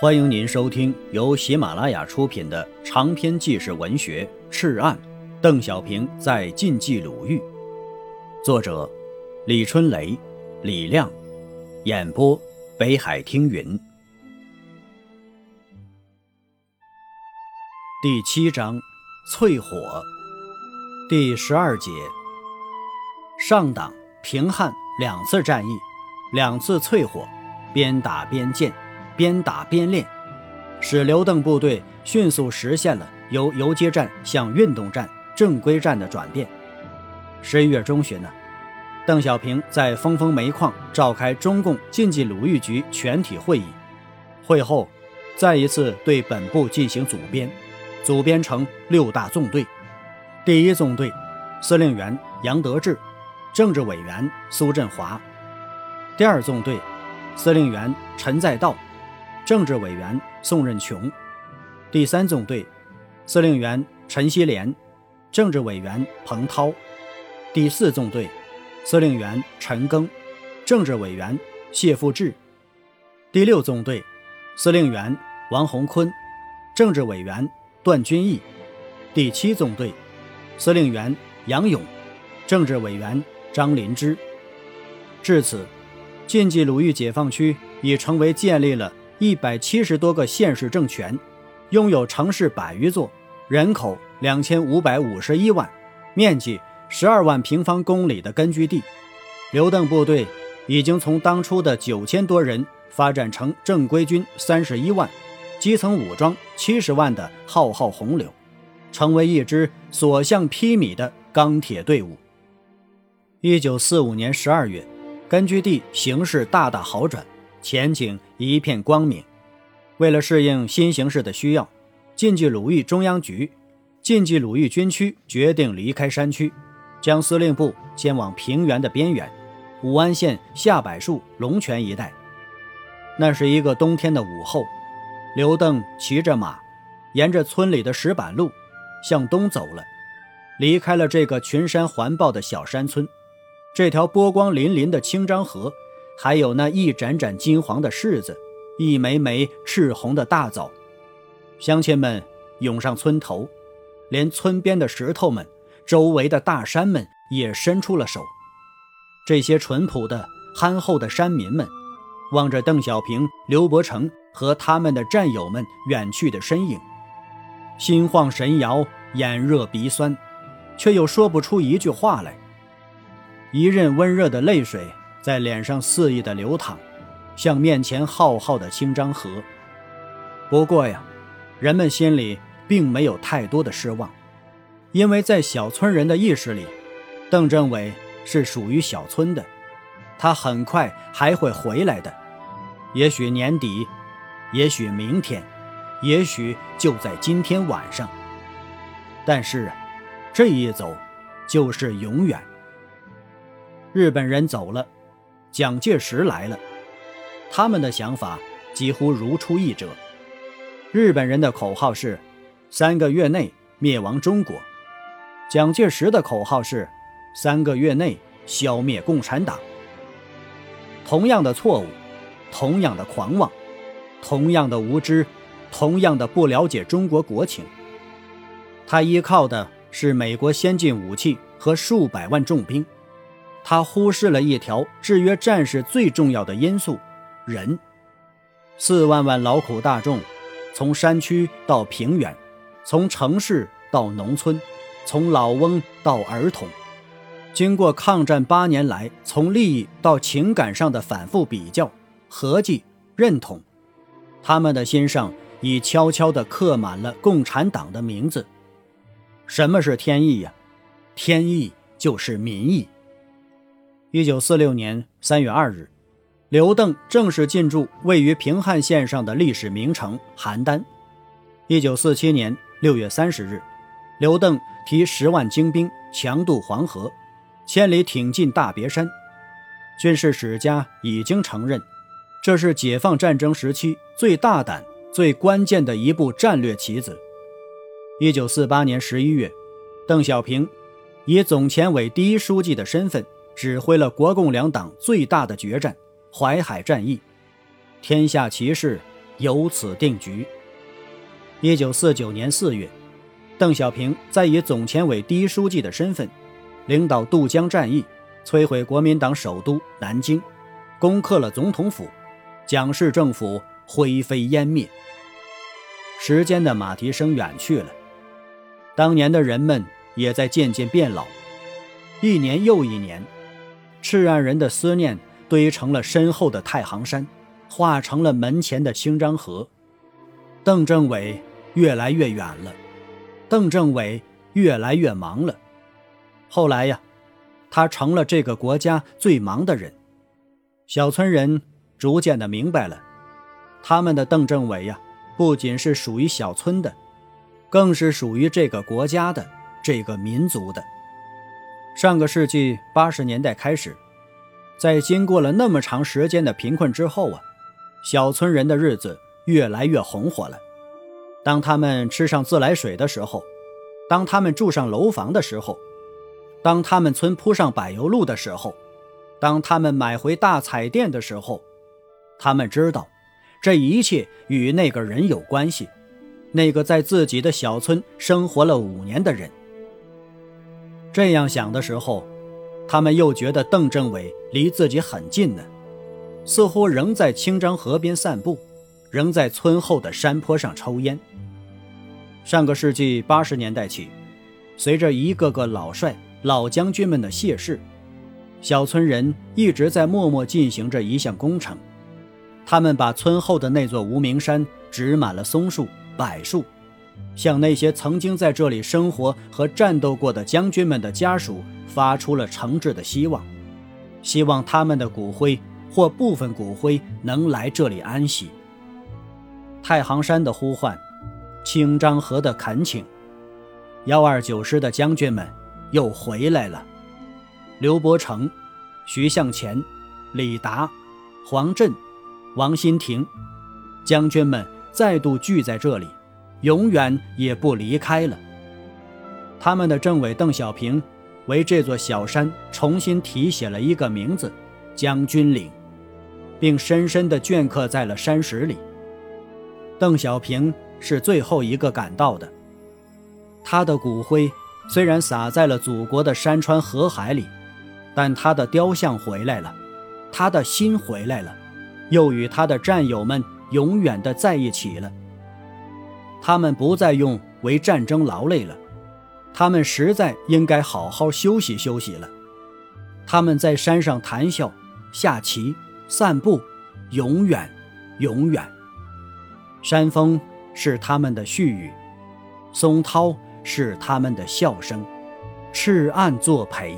欢迎您收听由喜马拉雅出品的长篇纪实文学《赤案》，邓小平在晋冀鲁豫，作者李春雷、李亮，演播北海听云。第七章，淬火，第十二节，上党平汉两次战役，两次淬火，边打边建。边打边练，使刘邓部队迅速实现了由游击战向运动战、正规战的转变。十一月中旬呢，邓小平在峰峰煤矿召开中共晋冀鲁豫局全体会议，会后再一次对本部进行组编，组编成六大纵队。第一纵队司令员杨得志，政治委员苏振华；第二纵队司令员陈再道。政治委员宋任穷，第三纵队司令员陈锡联，政治委员彭涛，第四纵队司令员陈赓，政治委员谢富治，第六纵队司令员王洪坤，政治委员段君毅，第七纵队司令员杨勇，政治委员张林芝。至此，晋冀鲁豫解放区已成为建立了。一百七十多个县市政权，拥有城市百余座，人口两千五百五十一万，面积十二万平方公里的根据地。刘邓部队已经从当初的九千多人发展成正规军三十一万，基层武装七十万的浩浩洪流，成为一支所向披靡的钢铁队伍。一九四五年十二月，根据地形势大大好转。前景一片光明。为了适应新形势的需要，晋冀鲁豫中央局、晋冀鲁豫军区决定离开山区，将司令部迁往平原的边缘，武安县下柏树、龙泉一带。那是一个冬天的午后，刘邓骑着马，沿着村里的石板路向东走了，离开了这个群山环抱的小山村，这条波光粼粼的清漳河。还有那一盏盏金黄的柿子，一枚枚赤红的大枣，乡亲们涌上村头，连村边的石头们、周围的大山们也伸出了手。这些淳朴的、憨厚的山民们，望着邓小平、刘伯承和他们的战友们远去的身影，心晃神摇，眼热鼻酸，却又说不出一句话来。一任温热的泪水。在脸上肆意的流淌，像面前浩浩的清漳河。不过呀，人们心里并没有太多的失望，因为在小村人的意识里，邓政委是属于小村的，他很快还会回来的，也许年底，也许明天，也许就在今天晚上。但是啊，这一走，就是永远。日本人走了。蒋介石来了，他们的想法几乎如出一辙。日本人的口号是“三个月内灭亡中国”，蒋介石的口号是“三个月内消灭共产党”。同样的错误，同样的狂妄，同样的无知，同样的不了解中国国情。他依靠的是美国先进武器和数百万重兵。他忽视了一条制约战士最重要的因素——人。四万万劳苦大众，从山区到平原，从城市到农村，从老翁到儿童，经过抗战八年来从利益到情感上的反复比较、合计、认同，他们的心上已悄悄地刻满了共产党的名字。什么是天意呀？天意就是民意。一九四六年三月二日，刘邓正式进驻位于平汉线上的历史名城邯郸。一九四七年六月三十日，刘邓提十万精兵强渡黄河，千里挺进大别山。军事史家已经承认，这是解放战争时期最大胆、最关键的一步战略棋子。一九四八年十一月，邓小平以总前委第一书记的身份。指挥了国共两党最大的决战——淮海战役，天下奇势由此定局。一九四九年四月，邓小平在以总前委第一书记的身份，领导渡江战役，摧毁国民党首都南京，攻克了总统府，蒋氏政府灰飞烟灭。时间的马蹄声远去了，当年的人们也在渐渐变老。一年又一年，赤岸人的思念堆成了身后的太行山，化成了门前的清漳河。邓政委越来越远了，邓政委越来越忙了。后来呀，他成了这个国家最忙的人。小村人逐渐的明白了，他们的邓政委呀。不仅是属于小村的，更是属于这个国家的、这个民族的。上个世纪八十年代开始，在经过了那么长时间的贫困之后啊，小村人的日子越来越红火了。当他们吃上自来水的时候，当他们住上楼房的时候，当他们村铺上柏油路的时候，当他们买回大彩电的时候，他们知道。这一切与那个人有关系，那个在自己的小村生活了五年的人。这样想的时候，他们又觉得邓政委离自己很近呢，似乎仍在清漳河边散步，仍在村后的山坡上抽烟。上个世纪八十年代起，随着一个个老帅、老将军们的谢世，小村人一直在默默进行着一项工程。他们把村后的那座无名山植满了松树、柏树，向那些曾经在这里生活和战斗过的将军们的家属发出了诚挚的希望，希望他们的骨灰或部分骨灰能来这里安息。太行山的呼唤，清漳河的恳请，幺二九师的将军们又回来了。刘伯承、徐向前、李达、黄震。王新亭，将军们再度聚在这里，永远也不离开了。他们的政委邓小平为这座小山重新题写了一个名字——将军岭，并深深地镌刻在了山石里。邓小平是最后一个赶到的，他的骨灰虽然撒在了祖国的山川河海里，但他的雕像回来了，他的心回来了。又与他的战友们永远的在一起了。他们不再用为战争劳累了，他们实在应该好好休息休息了。他们在山上谈笑、下棋、散步，永远，永远。山峰是他们的絮语，松涛是他们的笑声，赤岸作陪。